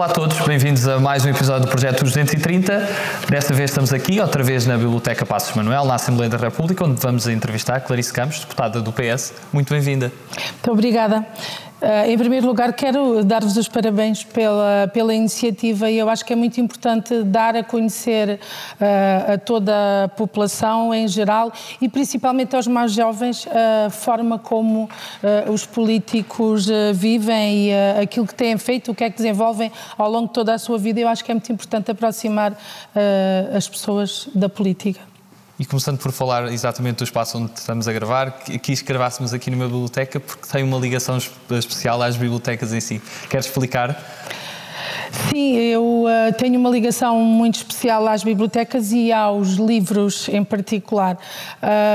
Olá a todos, bem-vindos a mais um episódio do Projeto 230. Desta vez estamos aqui, outra vez na Biblioteca Passos Manuel, na Assembleia da República, onde vamos entrevistar Clarice Campos, deputada do PS. Muito bem-vinda. Muito obrigada. Uh, em primeiro lugar, quero dar-vos os parabéns pela, pela iniciativa e eu acho que é muito importante dar a conhecer uh, a toda a população em geral e principalmente aos mais jovens a forma como uh, os políticos vivem e aquilo que têm feito, o que é que desenvolvem ao longo de toda a sua vida. Eu acho que é muito importante aproximar as pessoas da política. E começando por falar exatamente do espaço onde estamos a gravar, quis gravássemos aqui numa biblioteca porque tem uma ligação especial às bibliotecas em si. Queres explicar? Sim, eu uh, tenho uma ligação muito especial às bibliotecas e aos livros em particular.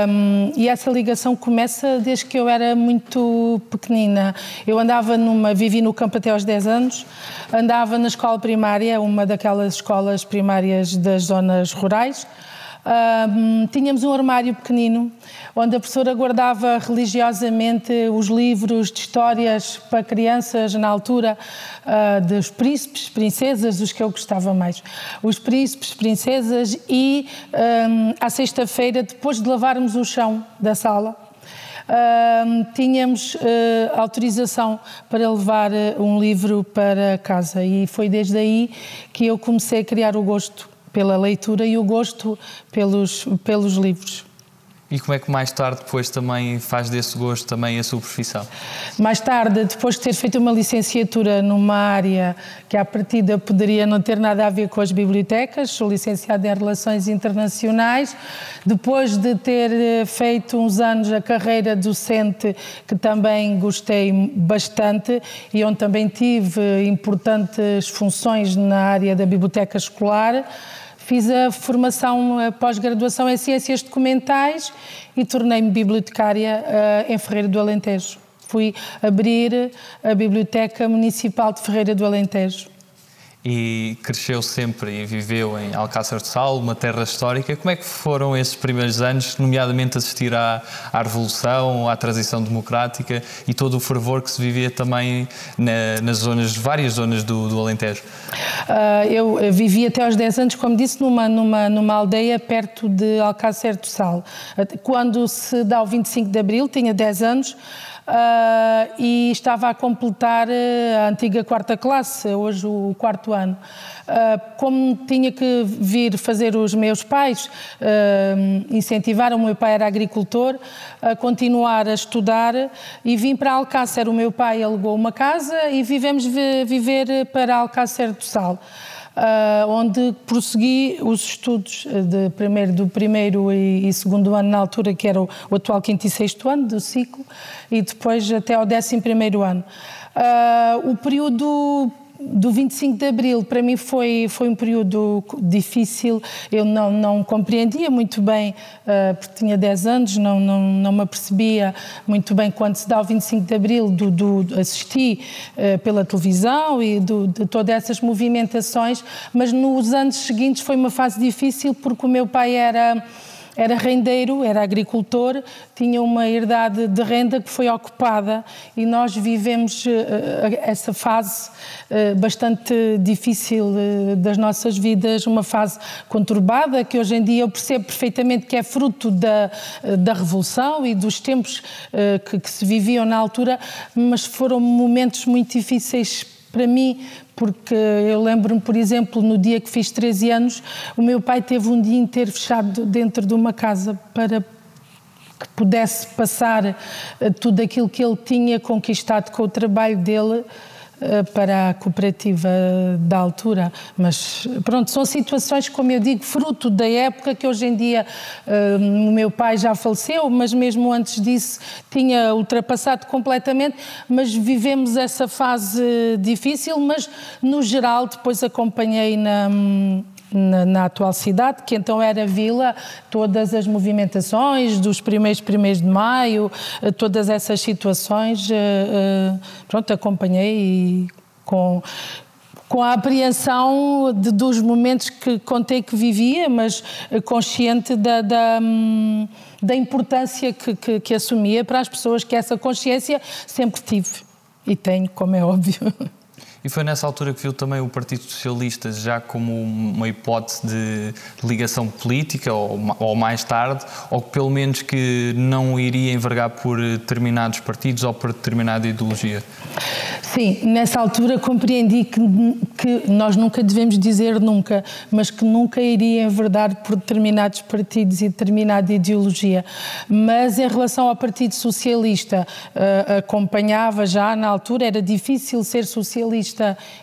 Um, e essa ligação começa desde que eu era muito pequenina. Eu andava numa, vivi no campo até aos 10 anos, andava na escola primária, uma daquelas escolas primárias das zonas rurais tínhamos um armário pequenino onde a professora guardava religiosamente os livros de histórias para crianças na altura uh, dos príncipes, princesas, os que eu gostava mais. Os príncipes, princesas e um, à sexta-feira, depois de lavarmos o chão da sala, Uh, tínhamos uh, autorização para levar uh, um livro para casa e foi desde aí que eu comecei a criar o gosto pela leitura e o gosto pelos, pelos livros. E como é que mais tarde depois também faz desse gosto também a sua profissão? Mais tarde, depois de ter feito uma licenciatura numa área que à partida poderia não ter nada a ver com as bibliotecas, sou licenciada em Relações Internacionais, depois de ter eh, feito uns anos a carreira docente, que também gostei bastante e onde também tive importantes funções na área da biblioteca escolar, Fiz a formação, pós-graduação em Ciências Documentais e tornei-me bibliotecária uh, em Ferreira do Alentejo. Fui abrir a Biblioteca Municipal de Ferreira do Alentejo e cresceu sempre e viveu em Alcácer de Sal, uma terra histórica. Como é que foram esses primeiros anos, nomeadamente assistir à, à Revolução, à transição democrática e todo o fervor que se vivia também na, nas zonas, várias zonas do, do Alentejo? Uh, eu vivi até aos 10 anos, como disse, numa, numa, numa aldeia perto de Alcácer do Sal. Quando se dá o 25 de Abril, tinha 10 anos, uh, e estava a completar ah, a antiga quarta classe, hoje o quarto ano. Uh, como tinha que vir fazer os meus pais, uh, incentivaram, o meu pai era agricultor, a continuar a estudar e vim para Alcácer. O meu pai alugou uma casa e vivemos viver para Alcácer do Sal uh, onde prossegui os estudos de primeiro, do primeiro e, e, segundo ano, na altura que era o, o, atual quinto e sexto ano do ciclo, e depois até ao décimo primeiro ano. Uh, o período do 25 de Abril. Para mim foi, foi um período difícil, eu não, não compreendia muito bem, uh, porque tinha 10 anos, não, não, não me apercebia muito bem quando se dá o 25 de Abril, do, do assisti uh, pela televisão e do, de todas essas movimentações, mas nos anos seguintes foi uma fase difícil porque o meu pai era era rendeiro, era agricultor, tinha uma herdade de renda que foi ocupada e nós vivemos eh, essa fase eh, bastante difícil eh, das nossas vidas, uma fase conturbada que hoje em dia eu percebo perfeitamente que é fruto da, da revolução e dos tempos que, que se viviam na altura, mas foram momentos muito difíceis para mim, porque eu lembro-me, por exemplo, no dia que fiz 13 anos, o meu pai teve um dia inteiro fechado dentro de uma casa para que pudesse passar eh, tudo aquilo que ele tinha conquistado com o trabalho dele para a cooperativa da altura, mas pronto, são situações, como eu digo, fruto da época que hoje em dia uh, o meu pai já faleceu, mas mesmo antes disso tinha ultrapassado completamente, mas vivemos essa fase difícil, mas no geral depois acompanhei na na, na, atual cidade, que então era vila, todas as movimentações dos primeiros primeiros de maio, eh, todas essas situações, eh, eh, pronto, acompanhei com com a apreensão de, dos momentos que contei que vivia, mas consciente da, da, hum, da importância que, que, que assumia para as pessoas, que essa consciência sempre tive e tenho, como é óbvio. E foi nessa altura que viu também o Partido Socialista já como uma hipótese de ligação política, ou, ou mais tarde, ou pelo menos que não iria envergar por determinados partidos ou por determinada ideologia? Sim, nessa altura compreendi que, que nós nunca devemos dizer nunca, mas que nunca iria enverdar por determinados partidos e determinada ideologia. Mas em relação ao Partido Socialista, uh, acompanhava já na altura, era difícil ser socialista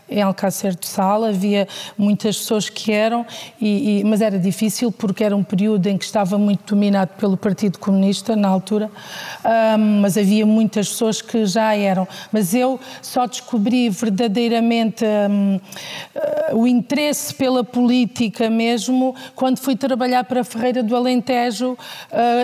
em Alcácer do Sal, havia muitas pessoas que eram, e, e, mas era difícil porque era um período em que estava muito dominado pelo Partido Comunista na altura, um, mas havia muitas pessoas que já eram. Mas eu só descobri verdadeiramente um, uh, o interesse pela política mesmo quando fui trabalhar para Ferreira do Alentejo, uh,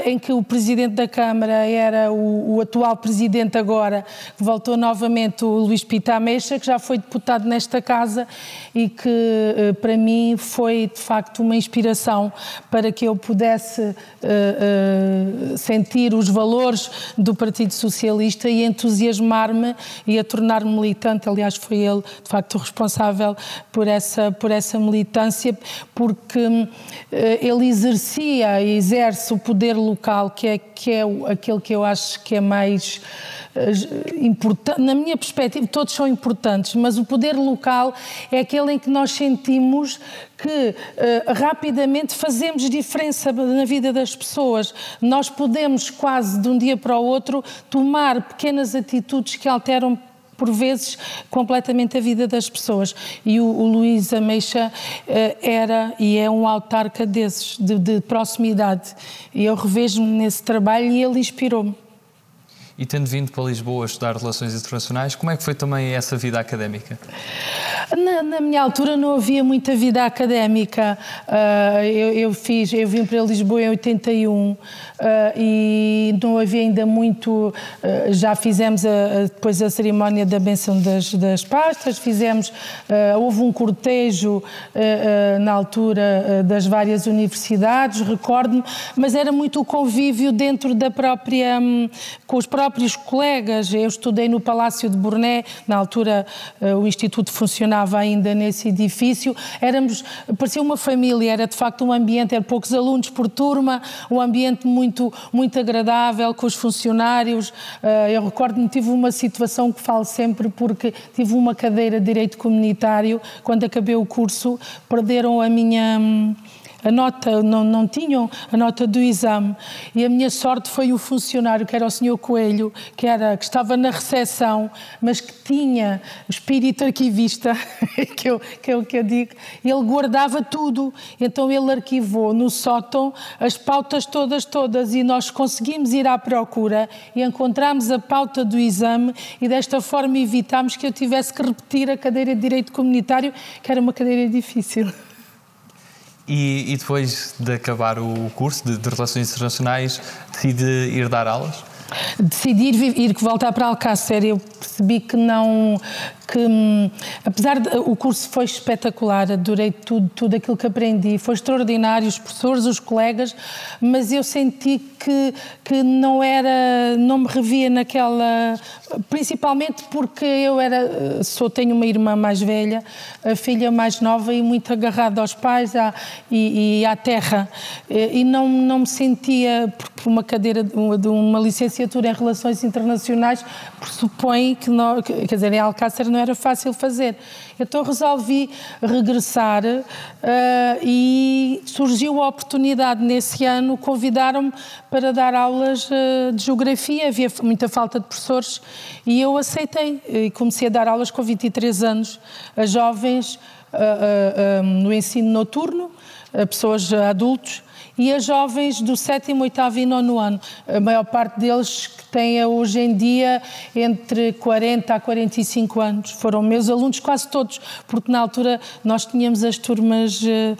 em que o Presidente da Câmara era o, o atual Presidente agora, que voltou novamente, o Luís Pita Mexa, que já foi deputado nesta casa e que uh, para mim foi de facto uma inspiração para que eu pudesse sentir os valores do Partido Socialista e entusiasmar-me e a tornar-me militante. Aliás, foi ele, de facto, responsável por essa, por essa militância, porque uh, ele exercia e exerce o poder local, que é, que é aquele que eu acho que é mais uh. Na minha perspectiva, todos são importantes, mas o poder local é aquele em que nós sentimos que uh, rapidamente fazemos diferença na vida das pessoas. Nós podemos quase de um dia para o outro tomar pequenas atitudes que alteram por vezes, completamente a vida das pessoas. E o, o Luís Ameixa uh, era e é um autarca desses, de, de proximidade. E eu revejo-me nesse trabalho e ele inspirou-me. E tendo vindo para Lisboa estudar Relações Internacionais, como é que foi também essa vida académica? Na, na minha altura não havia muita vida académica. Uh, eu, eu, fiz, eu vim para Lisboa em 81 uh, ah, e não havia ainda muito. Uh, já fizemos a, a, depois a cerimónia da benção das, das pastas, fizemos. houve um cortejo na altura das várias universidades, recordo-me, mas era muito o convívio dentro da própria. Um, com os próprios colegas. Eu estudei no Palácio de Burné, na altura o Instituto funcionava funcionava ainda nesse edifício. Éramos, parecia uma família, era de facto um ambiente, eram poucos alunos por turma, um ambiente muito, muito agradável com os funcionários. Eh, eu recordo-me, tive uma situação que falo sempre, porque tive uma cadeira de Direito Comunitário, quando acabei o curso, perderam a minha hum, a nota, não, não tinham a nota do exame. E a minha sorte foi o funcionário, que era o senhor Coelho, que, era, que estava na recepção, mas que tinha espírito arquivista, que, eu, que, que eu digo, ele guardava tudo. Então ele arquivou no sótão as pautas todas, todas, e nós conseguimos ir à procura e encontramos a pauta do exame e desta forma evitámos que eu tivesse que repetir a cadeira de Direito Comunitário, que era uma cadeira difícil. E, e, depois de acabar o curso de, de, Relações Internacionais, decide ir dar aulas? Decidi ir, ir voltar para Alcácer. Eu percebi que não, que hum, apesar de o curso foi espetacular, adorei tudo, tudo aquilo que aprendi, foi extraordinário, os professores, os colegas, mas eu senti que, que não era, não me revia naquela, principalmente porque eu era, sou, tenho uma irmã mais velha, a filha mais nova e muito agarrada aos pais à, e, e à terra, e não, não me sentia, porque uma cadeira de uma licenciatura em Relações Internacionais pressupõe que, não, quer dizer, em Alcácer não era fácil fazer. Então resolvi regressar uh, e surgiu a oportunidade nesse ano, convidaram-me para dar aulas uh, de geografia, havia muita falta de professores e eu aceitei e comecei a dar aulas com 23 anos a jovens uh, no ensino noturno, a pessoas adultos e a jovens do sétimo, oitavo e nono ano. A maior parte deles que têm hoje em dia entre 40 a 45 anos. Foram meus alunos quase todos, porque na altura nós tínhamos as turmas, eh,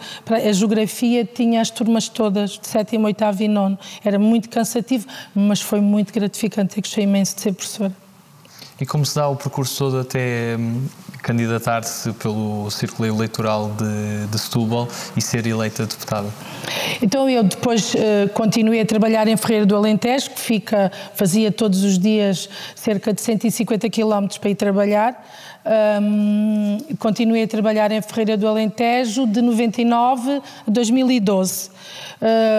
a geografia tinha as turmas todas, de sétimo, oitavo e nono. Era muito cansativo, mas foi muito gratificante. Eu gostei imenso de ser professora. E como se dá o percurso todo até hum, candidatar-se pelo círculo eleitoral de, de Setúbal e ser eleita deputada? Então eu depois uh, continuei a trabalhar em Ferreira do Alentejo, que fica, fazia todos os dias cerca de 150 quilómetros para ir trabalhar. Um, continuei a trabalhar em Ferreira do Alentejo de 99 a 2012.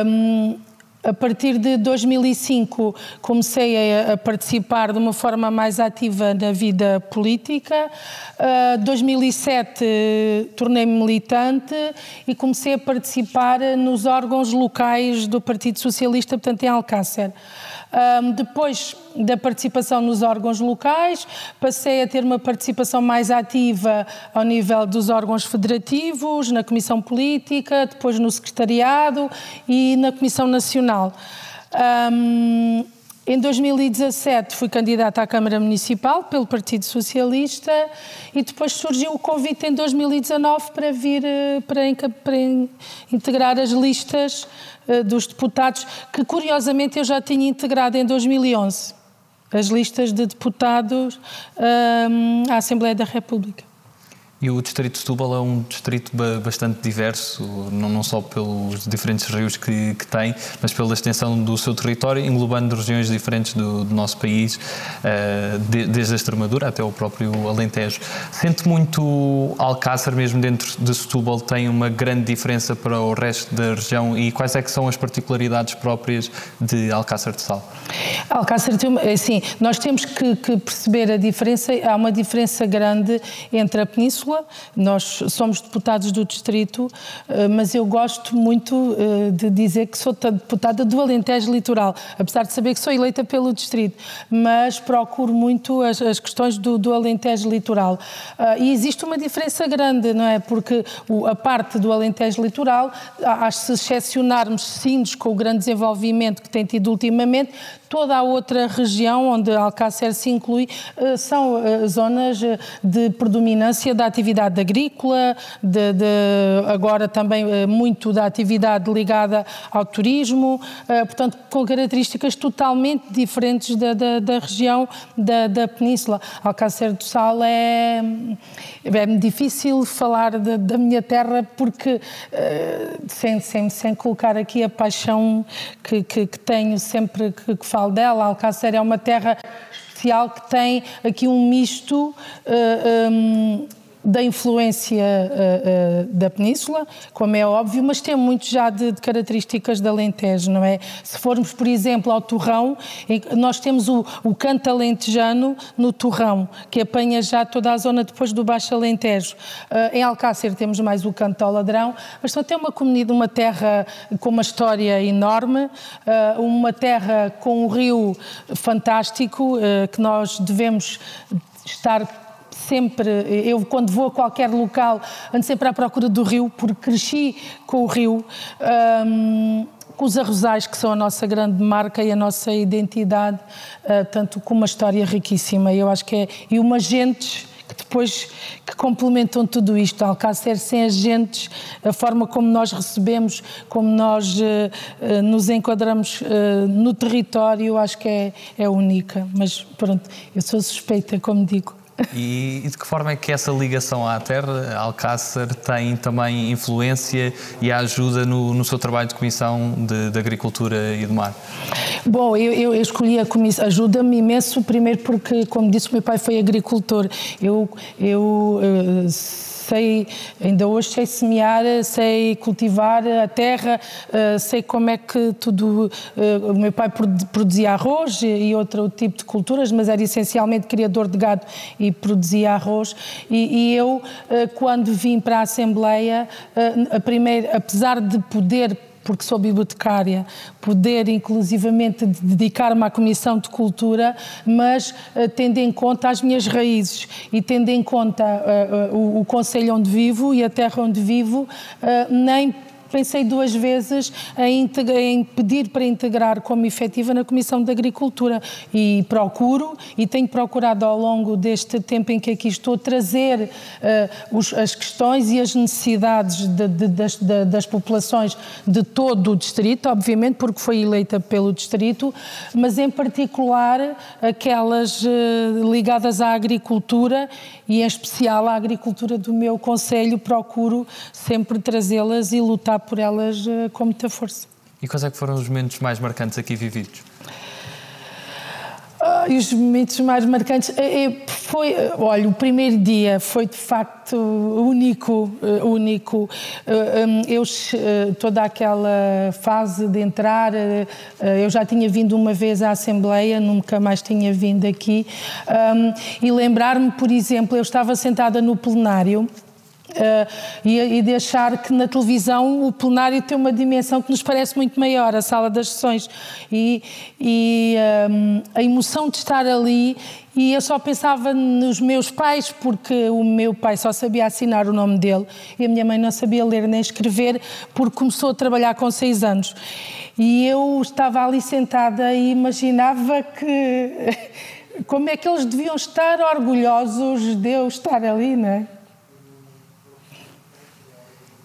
Um, a partir de 2005 comecei a, participar de uma forma mais ativa na vida política. Uh, 2007 tornei-me militante e comecei a participar nos órgãos locais do Partido Socialista, portanto em Alcácer. Um, depois da participação nos órgãos locais, passei a ter uma participação mais ativa ao nível dos órgãos federativos, na Comissão Política, depois no Secretariado e na Comissão Nacional. Um, em 2017 fui candidata à Câmara Municipal pelo Partido Socialista e depois surgiu o convite em 2019 para vir eh, para, para integrar as listas eh, dos deputados, que curiosamente eu já tinha integrado em 2011, as listas de deputados um, eh, à Assembleia da República. E o distrito de Setúbal é um distrito bastante diverso, não, só pelos diferentes rios que, que, tem, mas pela extensão do seu território, englobando regiões diferentes do, do nosso país, uh, de, desde a Extremadura até o próprio Alentejo. Sente muito Alcácer, mesmo dentro de Setúbal, tem uma grande diferença para o resto da região e quais é que são as particularidades próprias de Alcácer de Sal? Alcácer, assim, nós temos que, que perceber a diferença, há uma diferença grande entre a Península nós somos deputados do Distrito, eh, mas eu gosto muito eh, de dizer que sou deputada do Alentejo Litoral, apesar de saber que sou eleita pelo Distrito, mas procuro muito as, as questões do, do, Alentejo Litoral. Eh, e existe uma diferença grande, não é? Porque a parte do Alentejo Litoral, se excepcionarmos Sindes com o grande desenvolvimento que tem tido ultimamente, toda a outra região onde Alcácer se inclui são zonas de predominância da atividade agrícola, de, de, agora também eh, muito da atividade ligada ao turismo, eh, portanto, com características totalmente diferentes da, da, da região da, da, Península. Alcácer do Sal é, é difícil falar de, da minha terra porque, eh, sem, sem, sem colocar aqui a paixão que, que, que tenho sempre que, que falo dela, Alcácer é uma terra especial que tem aqui um misto uh, um, da influência uh, uh, da Península, como é óbvio, mas tem muito já de, de, características da Alentejo, não é? Se formos, por exemplo, ao Torrão, nós temos o, o canto alentejano no Torrão, que apanha já toda a zona depois do Baixo Alentejo. Uh, em Alcácer temos mais o canto ao Ladrão, mas só tem uma comunidade, uma terra com uma história enorme, uma terra com um rio fantástico, que nós devemos estar sempre, eu quando vou a qualquer local, ando sempre à procura do rio, porque cresci com o rio. Um, com os arrozais, que são a nossa grande marca e a nossa identidade, uh, tanto com uma história riquíssima. Eu acho que é. E umas gentes que depois que complementam tudo isto. Alcácer sem agentes, a forma como nós recebemos, como nós uh, nos enquadramos uh, no território, acho que é, é única. Mas pronto, eu sou suspeita, como digo. E, e, de que forma é que essa ligação à terra, Alcácer, tem também influência e ajuda no, no seu trabalho de comissão de, de Agricultura e do Mar? Bom, eu, eu escolhi a comissão, ajuda-me imenso, primeiro porque, como disse, o meu pai foi agricultor. Eu, eu uh, sei, ainda hoje sei semear, sei cultivar a terra, eh, sei como é que tudo. Eh, o meu pai produzia arroz e outro tipo de culturas, mas era essencialmente criador de gado e produzia arroz. E, eu, eh, quando vim para a Assembleia, a primeira, apesar de poder porque sou bibliotecária, poder inclusivamente dedicar-me à Comissão de Cultura, mas uh, tendo em conta as minhas raízes e tendo em conta uh, uh, o, o Conselho onde vivo e a terra onde vivo, nem pensei duas vezes em, em pedir para integrar como efetiva na Comissão de Agricultura e procuro e tenho procurado ao longo deste tempo em que aqui estou trazer uh, os, as questões e as necessidades de, de, das, de, das populações de todo o distrito, obviamente porque foi eleita pelo distrito, mas em particular aquelas uh, ligadas à agricultura e em especial à agricultura do meu conselho, procuro sempre trazê-las e lutar por elas uh, com muita força. E quais é que foram os momentos mais marcantes aqui vividos? e os momentos mais marcantes é, é, foi, olha, o primeiro dia foi de facto único, eh, único. Eh, hum, eu eh, toda aquela fase de entrar, eu já tinha vindo uma vez à Assembleia, nunca mais tinha vindo aqui, hum, e lembrar-me, por exemplo, eu estava sentada no plenário. Uh, e, e, de achar que na televisão o plenário tem uma dimensão que nos parece muito maior, a sala das sessões. E, e um, a emoção de estar ali, e eu só pensava nos meus pais, porque o meu pai só sabia assinar o nome dele e a minha mãe não sabia ler nem escrever, porque começou a trabalhar com seis anos. E eu estava ali sentada e imaginava que. Como é que eles deviam estar orgulhosos de eu estar ali, não é?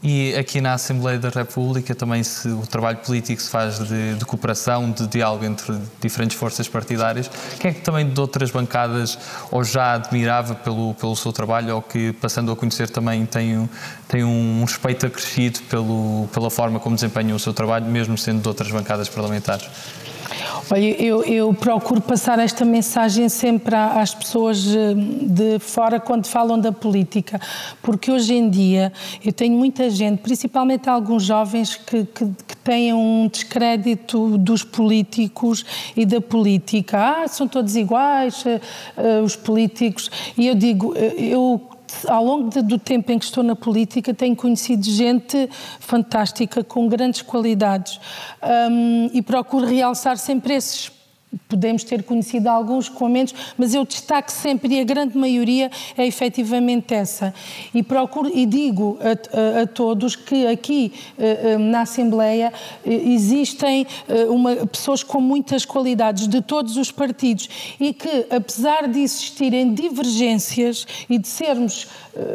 E aqui na Assembleia da República também se, o trabalho político se faz de, de, cooperação, de diálogo entre diferentes forças partidárias. Quem é que também de outras bancadas ou já admirava pelo, pelo seu trabalho ou que, passando a conhecer, também tem, tem um respeito acrescido pelo, pela forma como desempenha o seu trabalho, mesmo sendo de outras bancadas parlamentares? Olha, eu, eu, procuro passar esta mensagem sempre às pessoas eh, de fora quando falam da política, porque hoje em dia eu tenho muita gente, principalmente alguns jovens, que, que, que têm um descrédito dos políticos e da política. Ah, são todos iguais, uh, os políticos. E eu digo, eu ao longo de, do tempo em que estou na política, tenho conhecido gente fantástica, com grandes qualidades, um, e procuro realçar sempre esses Podemos ter conhecido alguns com menos, mas eu destaco sempre, e a grande maioria é efetivamente essa. E procuro e digo a, a, a todos que aqui eh, eh, na Assembleia eh, existem uma, pessoas com muitas qualidades de todos os partidos e que, apesar de existirem divergências e de sermos,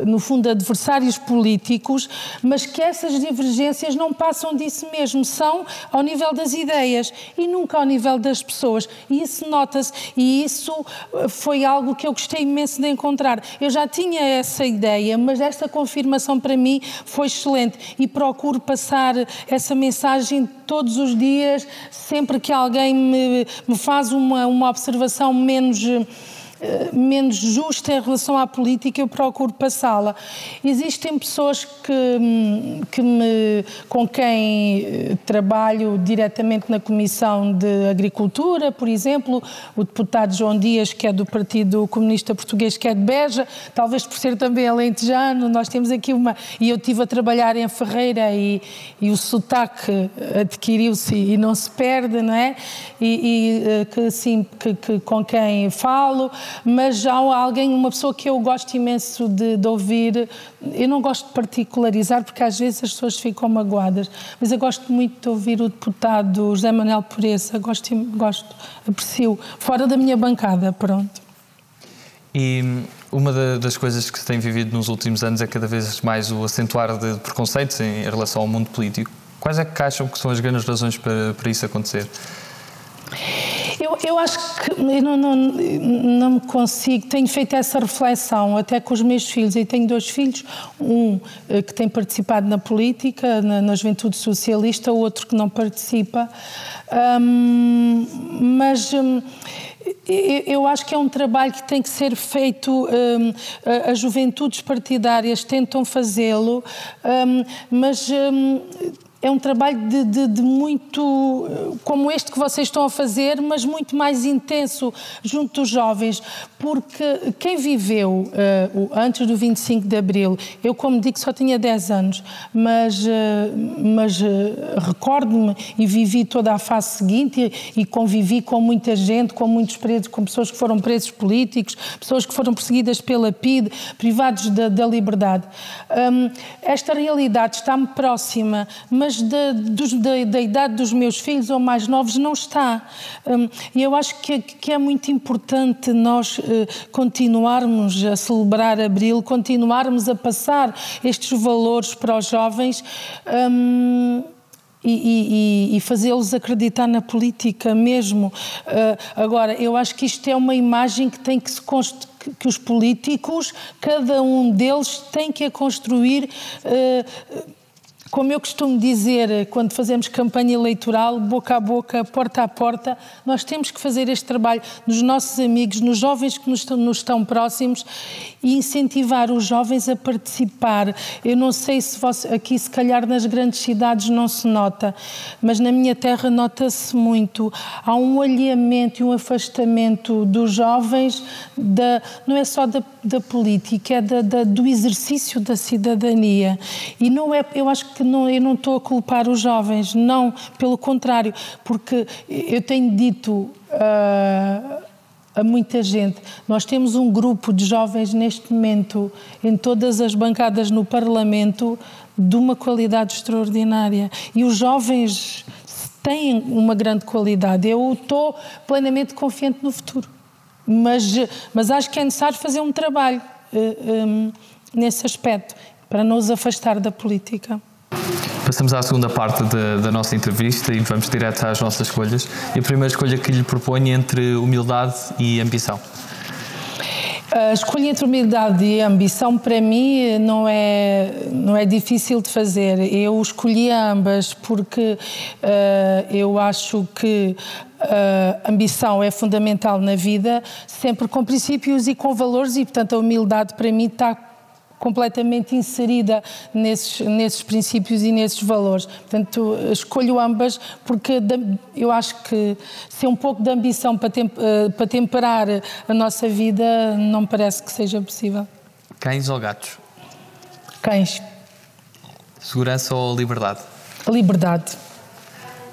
no fundo, adversários políticos, mas que essas divergências não passam disso mesmo, são ao nível das ideias e nunca ao nível das pessoas. E isso nota-se, e isso eh, foi algo que eu gostei imenso de encontrar. Eu já tinha essa ideia, mas esta confirmação para mim foi excelente. E procuro passar essa mensagem todos os dias, sempre que alguém me, me faz uma, uma observação menos eh, menos justa em relação à política, eu procuro passá-la. Existem pessoas que, hum, que me, com quem eh, trabalho diretamente na Comissão de Agricultura, por exemplo, o deputado João Dias, que é do Partido Comunista Português, que é de Beja, talvez por ser também alentejano, nós temos aqui uma... E eu estive a trabalhar em Ferreira e, e o sotaque adquiriu-se e não se perde, não é? E, e eh, que, sim, que, que com quem falo, mas há alguém, uma pessoa que eu gosto imenso de, de, ouvir. Eu não gosto de particularizar porque às vezes as pessoas ficam magoadas, mas eu gosto muito de ouvir o deputado José Manuel Pureza. Gosto, gosto, aprecio. Fora da minha bancada, pronto. E uma das coisas que se tem vivido nos últimos anos é cada vez mais o acentuar de preconceitos em relação ao mundo político. Quais é que acham que são as grandes razões para, para isso acontecer? Eu, eu acho que eu não, não, não consigo, tenho feito essa reflexão até com os meus filhos, e tenho dois filhos, um eh, que tem participado na política, na, na juventude socialista, o outro que não participa, um, mas... Um, eu acho que é um trabalho que tem que ser feito, um, as juventudes partidárias tentam fazê-lo, um, mas um, é um trabalho de, de, de, muito, como este que vocês estão a fazer, mas muito mais intenso junto dos jovens, porque quem viveu uh, antes do 25 de Abril, eu como digo só tinha 10 anos, mas, uh, mas uh, recordo-me e vivi toda a fase seguinte e, e, convivi com muita gente, com muitos presos, com pessoas que foram presos políticos, pessoas que foram perseguidas pela PID, privados da, da liberdade. Um, esta realidade está-me próxima, mas mas da, da, da, idade dos meus filhos ou mais novos não está. Um, e eu acho que, que, é muito importante nós uh, continuarmos a celebrar Abril, continuarmos a passar estes valores para os jovens. Um, e, e, e fazê-los acreditar na política mesmo. Uh, agora, eu acho que isto é uma imagem que tem que se construir que os políticos, cada um deles tem que a construir uh, como eu costumo dizer quando fazemos campanha eleitoral, boca a boca, porta a porta, nós temos que fazer este trabalho nos nossos amigos, nos jovens que nos nos estão próximos e incentivar os jovens a participar. Eu não sei se você, aqui, se calhar, nas grandes cidades não se nota, mas na minha terra nota-se muito. Há um alheamento e um afastamento dos jovens, da, não é só da, da política, é da, da, do exercício da cidadania. E não é, eu acho que não, eu não estou a culpar os jovens, não, pelo contrário, porque eu tenho dito uh, a muita gente, nós temos um grupo de jovens neste momento em todas as bancadas no Parlamento de uma qualidade extraordinária e os jovens têm uma grande qualidade. Eu estou plenamente confiante no futuro, mas, mas acho que é necessário fazer um trabalho uh, ah, um, nesse aspecto para não os afastar da política. Passamos à segunda parte de, da nossa entrevista e vamos direto às nossas escolhas. E a primeira escolha que lhe proponho é entre humildade e ambição. A escolha entre humildade e ambição para mim não é não é difícil de fazer. Eu escolhi ambas porque uh, eu acho que uh, ambição é fundamental na vida, sempre com princípios e com valores e portanto a humildade para mim está completamente inserida nesses, nesses princípios e nesses valores. Portanto, escolho ambas porque eu acho que ser um pouco de ambição para, eh, para temperar a nossa vida não me parece que seja possível. Cães ou gatos? Cães. Segurança ou liberdade? Liberdade.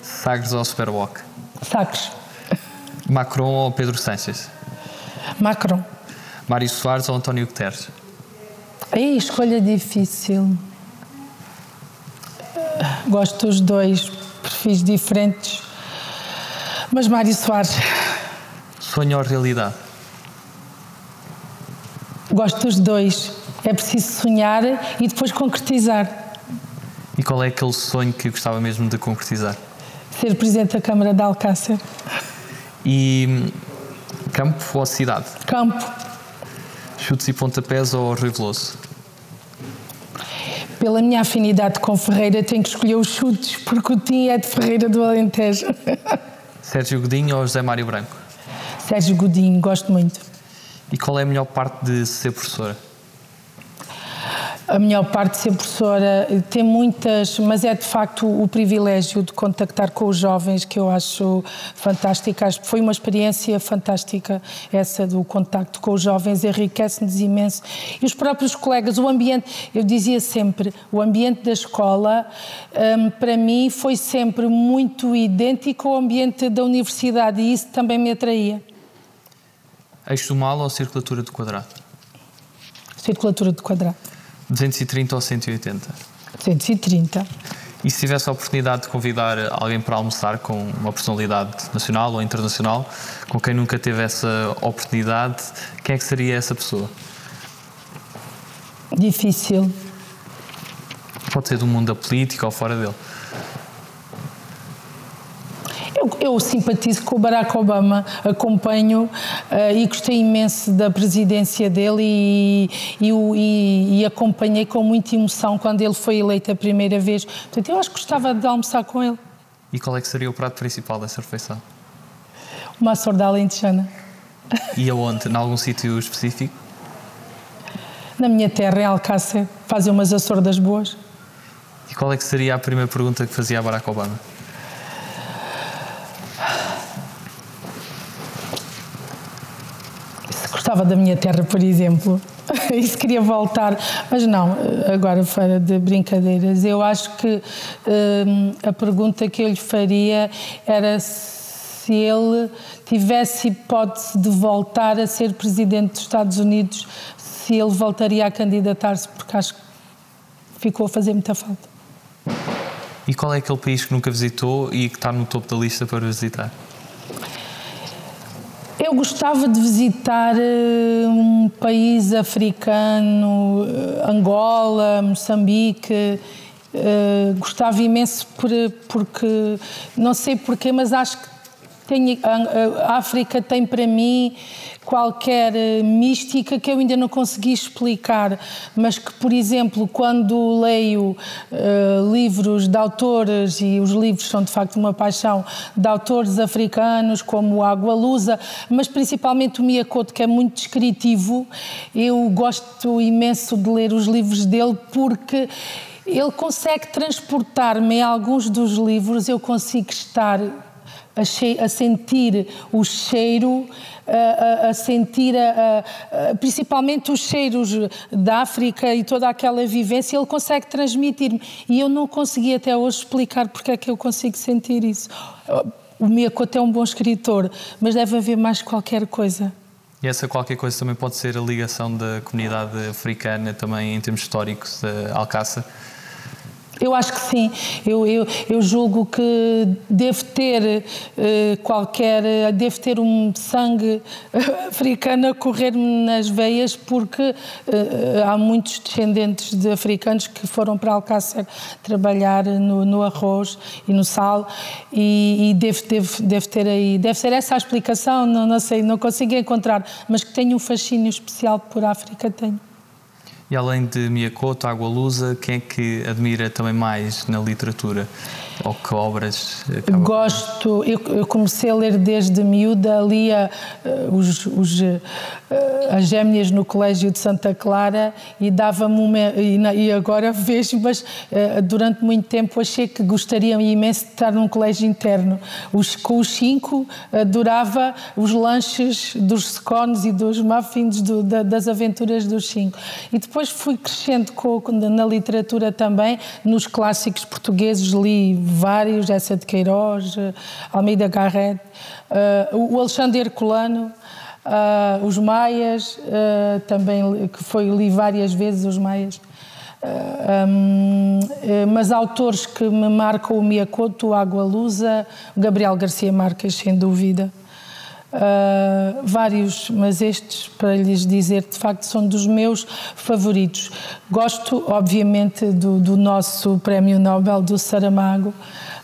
Sagres ou Superwalk? Sagres. Macron ou Pedro Sánchez? Macron. Mário Soares ou António Guterres? Aí, escolha difícil. Gosto dos dois, perfis diferentes. Mas Mário Soares. Sonho ou realidade? Gosto dos dois. É preciso sonhar e depois concretizar. E qual é aquele sonho que gostava mesmo de concretizar? Ser Presidente da Câmara de Alcácer. E hum, campo ou cidade? Campo. Chutes e pontapés ou Rui Veloso? Pela minha afinidade com Ferreira, tenho que escolher os chutes, porque o Tim é de Ferreira do Alentejo. Sérgio Godinho ou José Mário Branco? Sérgio Godinho, gosto muito. E qual é a melhor parte de ser professora? A melhor parte de ser professora tem muitas, mas é de facto o privilégio de contactar com os jovens que eu acho fantástica. Acho foi uma experiência fantástica essa do contacto com os jovens, enriquece-nos imenso. E os próprios colegas, o ambiente, eu dizia sempre, o ambiente da escola, um, para mim, foi sempre muito idêntico ao ambiente da universidade e isso também me atraía. Eixo do mal ou circulatura do quadrado? Circulatura do quadrado. 230 ou 180? 130. E se tivesse a oportunidade de convidar alguém para almoçar com uma personalidade nacional ou internacional, com quem nunca teve essa oportunidade, quem é que seria essa pessoa? Difícil. Pode ser do mundo da política ou fora dele. Eu, eu simpatizo com o Barack Obama, acompanho uh, e gostei imenso da presidência dele e, e, e, e, acompanhei com muita emoção quando ele foi eleito a primeira vez. Portanto, eu acho que gostava de almoçar com ele. E qual é que seria o prato principal dessa refeição? Uma sorda alentejana. E aonde? Em algum sítio específico? Na minha terra, em Alcácer, fazem umas açordas boas. E qual é que seria a primeira pergunta que fazia a Barack Obama? Gostava da minha terra, por exemplo. Isso queria voltar, mas não, agora fora de brincadeiras. Eu acho que hum, a pergunta que eu lhe faria era se ele tivesse hipótese de voltar a ser presidente dos Estados Unidos, se ele voltaria a candidatar-se, porque acho que ficou a fazer muita falta. E qual é aquele país que nunca visitou e que está no topo da lista para visitar? Eu gostava de visitar uh, um país africano, uh, Angola, Moçambique. Uh, gostava imenso por, porque, não sei porquê, mas acho que a, a África tem para mim qualquer eh, mística que eu ainda não consegui explicar, mas que, por exemplo, quando leio uh, livros de autores, e os livros são de facto uma paixão, de autores africanos como Água Lusa, mas principalmente o Miyakoto, que é muito descritivo, eu gosto imenso de ler os livros dele porque ele consegue transportar-me em alguns dos livros, eu consigo estar a, a sentir o cheiro, a, a sentir principalmente os cheiros da África e toda aquela vivência, ele consegue transmitir-me. E eu não consegui até hoje explicar porque é que eu consigo sentir isso. O Miyakoto é um bom escritor, mas deve haver mais qualquer coisa. E essa qualquer coisa também pode ser a ligação da comunidade africana também em termos históricos de Alcácer? Eu acho que sim. Eu, eu, eu julgo que devo ter uh, qualquer. devo ter um sangue africano a correr-me nas veias, porque uh, há muitos descendentes de africanos que foram para Alcácer trabalhar no, no arroz e no sal, e, e devo, devo, devo ter aí. Deve ser essa a explicação, não, não sei, não consigo encontrar, mas que tenho um fascínio especial por África, tenho. E além de Miyakoto, Água Lusa, quem é que admira também mais na literatura? Ou que obras? Gosto, eu, eu, comecei a ler desde miúda, lia uh, os, os, uh, as gêmeas no Colégio de Santa Clara e dava-me uma. E, e, agora vejo, mas uh, durante muito tempo achei que gostaria imenso de estar num colégio interno. Os, com os cinco, adorava os lanches dos scones e dos muffins do, da, das aventuras dos cinco. E depois fui crescendo com, na literatura também, nos clássicos portugueses, li vários, essa de Queiroz, eh, Almeida Garrett, uh, o Alexandre Herculano, uh, os Maias, uh, também, que foi, li várias vezes os Maias. Um, mas autores que me marcam o Miyakoto, Água Lusa, Gabriel Garcia Marques, sem dúvida. Uh, vários, mas estes, para lhes dizer, de facto, são dos meus favoritos. Gosto, obviamente, do, do nosso Prémio Nobel, do Saramago,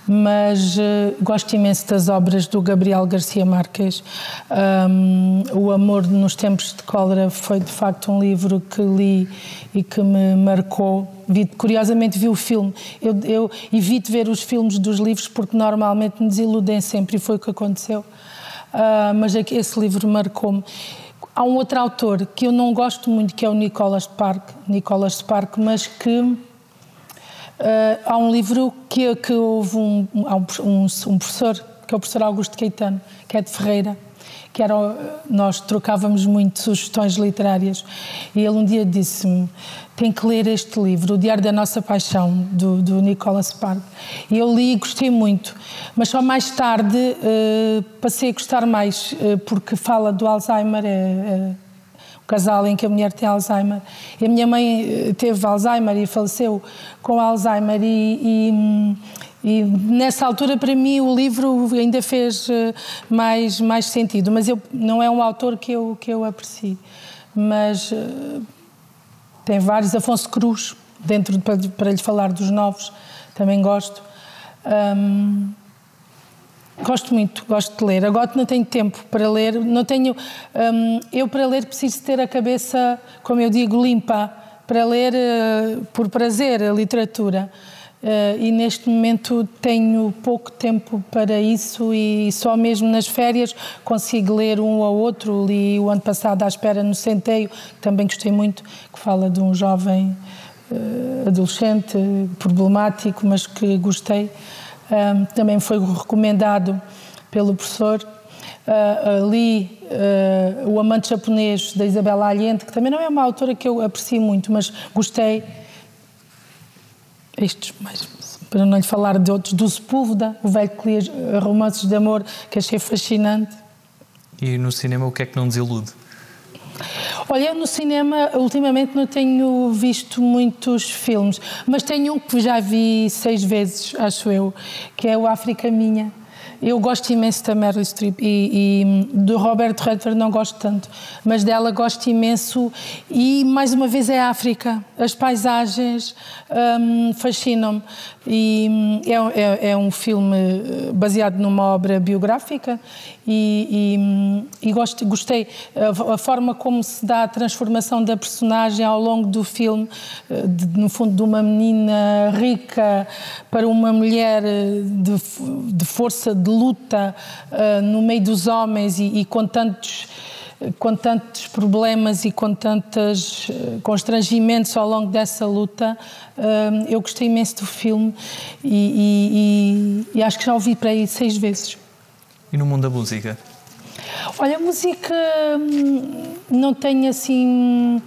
mas uh, gosto imenso das obras do Gabriel Garcia Marques. Um, o Amor nos Tempos de Cólera foi, de facto, um livro que li e que me marcou. Vi, curiosamente, vi o filme. Eu, eu evito ver os filmes dos livros porque normalmente me desiludem sempre, e foi o que aconteceu uh, mas é esse livro marcou-me. Há um outro autor que eu não gosto muito, que é o Nicholas Spark, Nicholas Spark, mas que uh, há um livro que, que houve um, um, um, professor, que é o professor Augusto Caetano, que é de Ferreira, que era, nós trocávamos muito sugestões literárias, e ele um dia disse-me, tem que ler este livro, O Diário da Nossa Paixão, do, do Nicholas Spark. Eu li e gostei muito, mas só mais tarde uh, passei a gostar mais, uh, porque fala do Alzheimer, é, é casal em que a mulher tem Alzheimer. E a minha mãe eh, teve Alzheimer e faleceu com Alzheimer e, e e nessa altura, para mim, o livro ainda fez mais, mais sentido. Mas eu, não é um autor que eu, que eu aprecio. Mas tem vários, Afonso Cruz, dentro para, para lhe falar dos novos, também gosto. Um, gosto muito, gosto de ler. Agora não tenho tempo para ler, não tenho. Um, eu para ler preciso ter a cabeça, como eu digo, limpa para ler uh, por prazer a literatura. Uh, e neste momento tenho pouco tempo para isso e só mesmo nas férias consigo ler um ou outro. Li o ano passado à espera no Centeio, também gostei muito, que fala de um jovem adolescente, problemático, mas que gostei. também foi recomendado pelo professor. Uh, li uh, O Amante Japonês, da Isabela Allende, que também não é uma autora que eu aprecio muito, mas gostei. Estes, mais, para não lhe falar de outros, do Sepúlveda, o velho que lia romances de amor, que achei fascinante. E no cinema, o que é que não desilude? Olha, eu no cinema ultimamente não tenho visto muitos filmes, mas tenho um que já vi seis vezes, acho eu, que é o África Minha. Eu gosto imenso da Meryl Streep e, e do Robert Redford não gosto tanto, mas dela gosto imenso e mais uma vez é a África. As paisagens um, fascinam-me e hum, é, é, é, um filme baseado numa obra biográfica e, e, hum, e gosto, gostei a, a, forma como se dá a transformação da personagem ao longo do filme, eh, de, no fundo de uma menina rica para uma mulher eh, de, de força de luta uh, no meio dos homens e, e, com tantos com tantos problemas e com tantos uh, constrangimentos ao longo dessa luta, uh, eu gostei imenso do filme e, e, e, acho que já ouvi para aí seis vezes. E no mundo da música? Olha, a música hum, não tem assim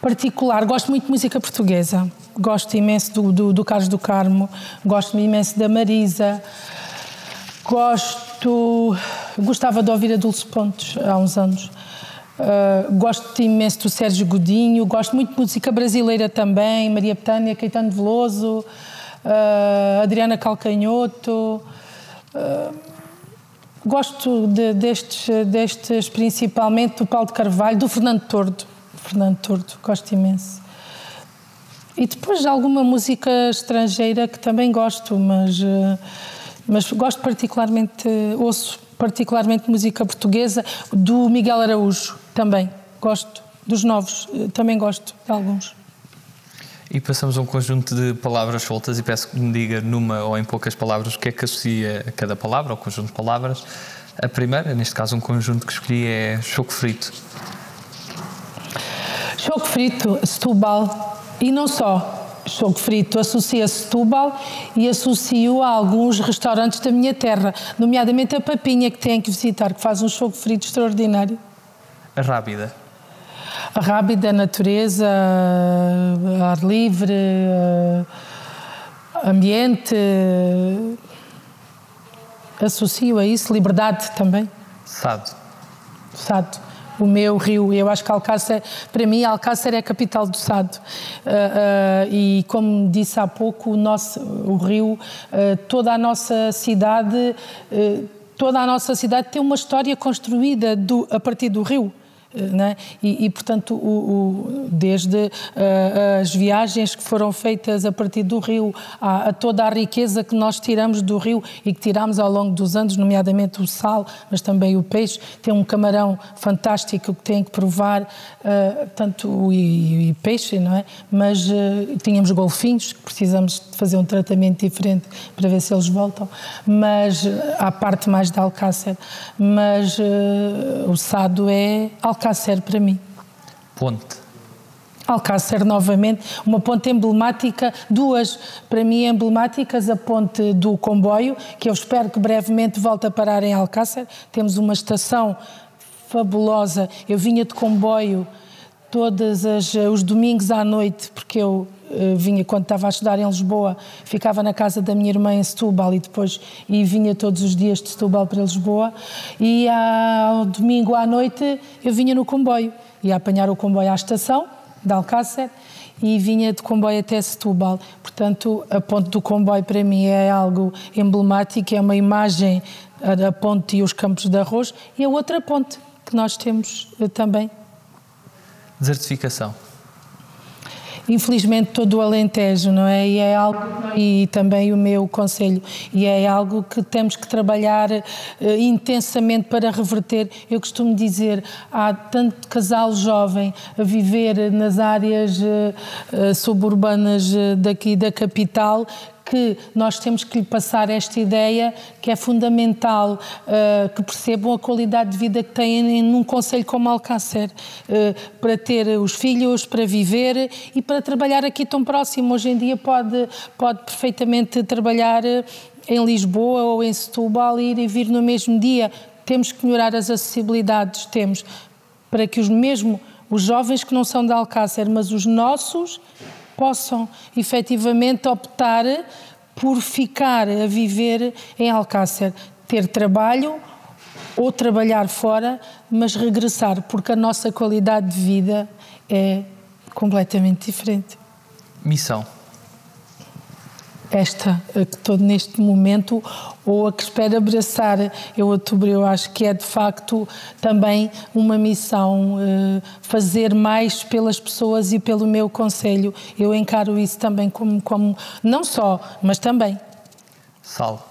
particular. Gosto muito de música portuguesa. Gosto imenso do, do, do Carlos do Carmo, gosto imenso da Marisa. Gosto, gostava de ouvir a Dulce Pontes há uns anos. Uh, gosto imenso do Sérgio Godinho, gosto muito de música brasileira também, Maria Betânia, Caetano Veloso, uh, Adriana Calcanhoto. Uh, gosto de, destes, destes principalmente do Paulo de Carvalho, do Fernando Tordo. Fernando Tordo, gosto imenso. E depois de alguma música estrangeira que também gosto, mas mas gosto particularmente, ouço particularmente música portuguesa, do Miguel Araújo também, gosto, dos novos, eh, também gosto de alguns. E passamos a um conjunto de palavras soltas e peço que me diga numa ou em poucas palavras o que é que associa a cada palavra, ou conjunto de palavras. A primeira, neste caso um conjunto que escolhi é choco frito. Choco frito, Setúbal, e não só, choco frito associa Setúbal e associo a alguns restaurantes da minha terra, nomeadamente a Papinha, que tem que visitar, que faz um choco frito extraordinário. A Rábida? A Rábida, a natureza, ar livre, ambiente, associo a isso, liberdade também. Sado? Sado o meu rio. Eu acho que Alcácer, para mim, Alcácer é a capital do Sado. Uh, uh, e como disse há pouco, o, nosso, o rio, uh, toda a nossa cidade, toda a nossa cidade tem uma história construída do, a partir do rio. É? E, e, portanto, o, o, desde uh, as viagens que foram feitas a partir do rio, a, a, toda a riqueza que nós tiramos do rio e que tiramos ao longo dos anos, nomeadamente o sal, mas também o peixe. Tem um camarão fantástico que tem que provar, uh, tanto o e, e, peixe, não é? Mas uh, tínhamos golfinhos, que precisamos fazer um tratamento diferente para ver se eles voltam. Mas a parte mais de Alcácer. Mas o sado é Alcácer Alcácer para mim. Ponte. Alcácer novamente, uma ponte emblemática, duas para mim emblemáticas, a ponte do comboio, que eu espero que brevemente volte a parar em Alcácer. Temos uma estação fabulosa. Eu vinha de comboio todos os domingos à noite, porque eu vinha quando estava a estudar em Lisboa, ficava na casa da minha irmã em Setúbal e depois e vinha todos os dias de Setúbal para Lisboa e ao domingo à noite eu vinha no comboio, ia apanhar o comboio à estação de Alcácer e vinha de comboio até Setúbal. Portanto, a ponte do comboio para mim é algo emblemático, é uma imagem a ponte e os campos de arroz e a outra ponte que nós temos uh, também Desertificação. Infelizmente todo o Alentejo, não é? E é algo e também o meu conselho e é algo que temos que trabalhar uh, intensamente para reverter. Eu costumo dizer há tanto casal jovem a viver nas áreas uh, uh, suburbanas daqui da capital que nós temos que lhe passar esta ideia que é fundamental uh, que percebam a qualidade de vida que têm num conselho como Alcácer, uh, para ter os filhos, para viver e para trabalhar aqui tão próximo. Hoje em dia pode, pode perfeitamente trabalhar em Lisboa ou em Setúbal e ir e vir no mesmo dia. Temos que melhorar as acessibilidades, temos, para que os mesmo os jovens que não são de Alcácer, mas os nossos possam efetivamente optar por ficar a viver em Alcácer, ter trabalho ou trabalhar fora, mas regressar, porque a nossa qualidade de vida é completamente diferente. Missão esta que estou neste momento ou a que espero abraçar em outubro. Eu acho que é de facto também uma missão eh, fazer mais pelas pessoas e pelo meu conselho. Eu encaro isso também como, como não só, mas também. Sal.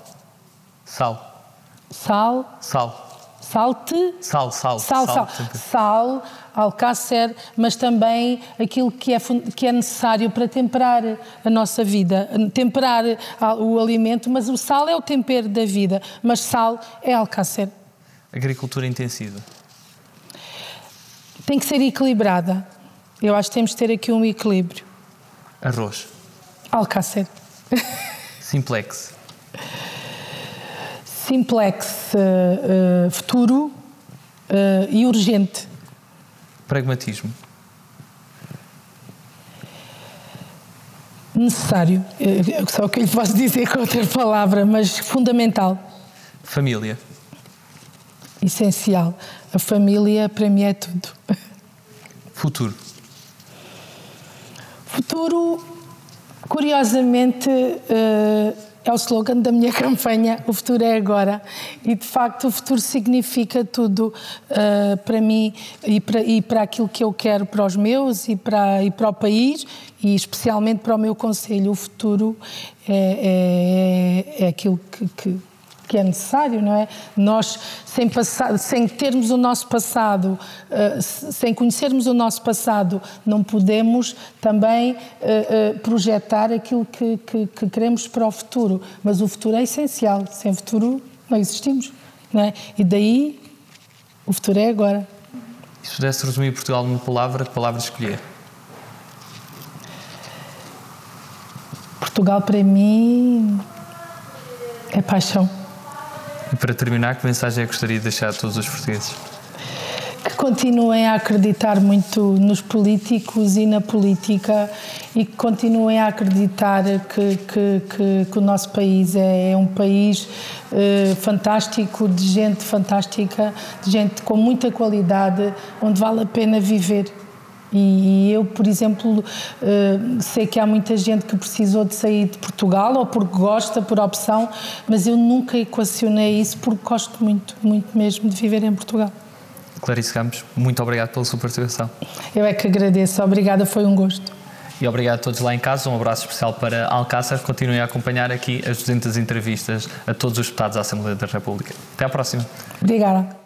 Sal. Sal. Sal. Salte. Sal, sal. Sal, sal. Sal, sal alcácer, mas também aquilo que é, que é necessário para temperar a nossa vida. Temperar o alimento, mas o sal é o tempero da vida, mas sal é alcácer. Agricultura intensiva. Tem que ser equilibrada. Eu acho que temos de ter aqui um equilíbrio. Arroz. Alcácer. Simplex. Simplex, uh, uh, futuro uh, e urgente. Pragmatismo. Necessário. É só o que eu lhe posso dizer com outra palavra, mas fundamental. Família. Essencial. A família para mim é tudo. Futuro. Futuro, curiosamente, é o slogan da minha campanha, o futuro é agora. E de facto o futuro significa tudo uh, para mim e para, e para aquilo que eu quero para os meus e para, e para o país e especialmente para o meu conselho. O futuro é, é, é aquilo que, que que é necessário, não é? Nós, sem, passar, sem termos o nosso passado, uh, sem conhecermos o nosso passado, não podemos também uh, uh, projetar aquilo que, que, que, queremos para o futuro. Mas o futuro é essencial. Sem futuro não existimos, não é? E daí o futuro é agora. E se pudesse resumir Portugal numa palavra, que palavra escolher? Portugal para mim é paixão. Para terminar, que mensagem é que gostaria de deixar a todos os portugueses? Que continuem a acreditar muito nos políticos e na política e que continuem a acreditar que, que, que, que o nosso país é, é um país eh, fantástico, de gente fantástica, de gente com muita qualidade, onde vale a pena viver. E, eu, por exemplo, eh, sei que há muita gente que precisou de sair de Portugal ou porque gosta, por opção, mas eu nunca equacionei isso porque gosto muito, muito mesmo de viver em Portugal. Clarice Campos, muito obrigado pela sua participação. Eu é que agradeço, obrigada, foi um gosto. E obrigado a todos lá em casa. Um abraço especial para Alcácer. Continuem a acompanhar aqui as 200 entrevistas a todos os deputados da Assembleia da República. Até à próxima. Obrigada.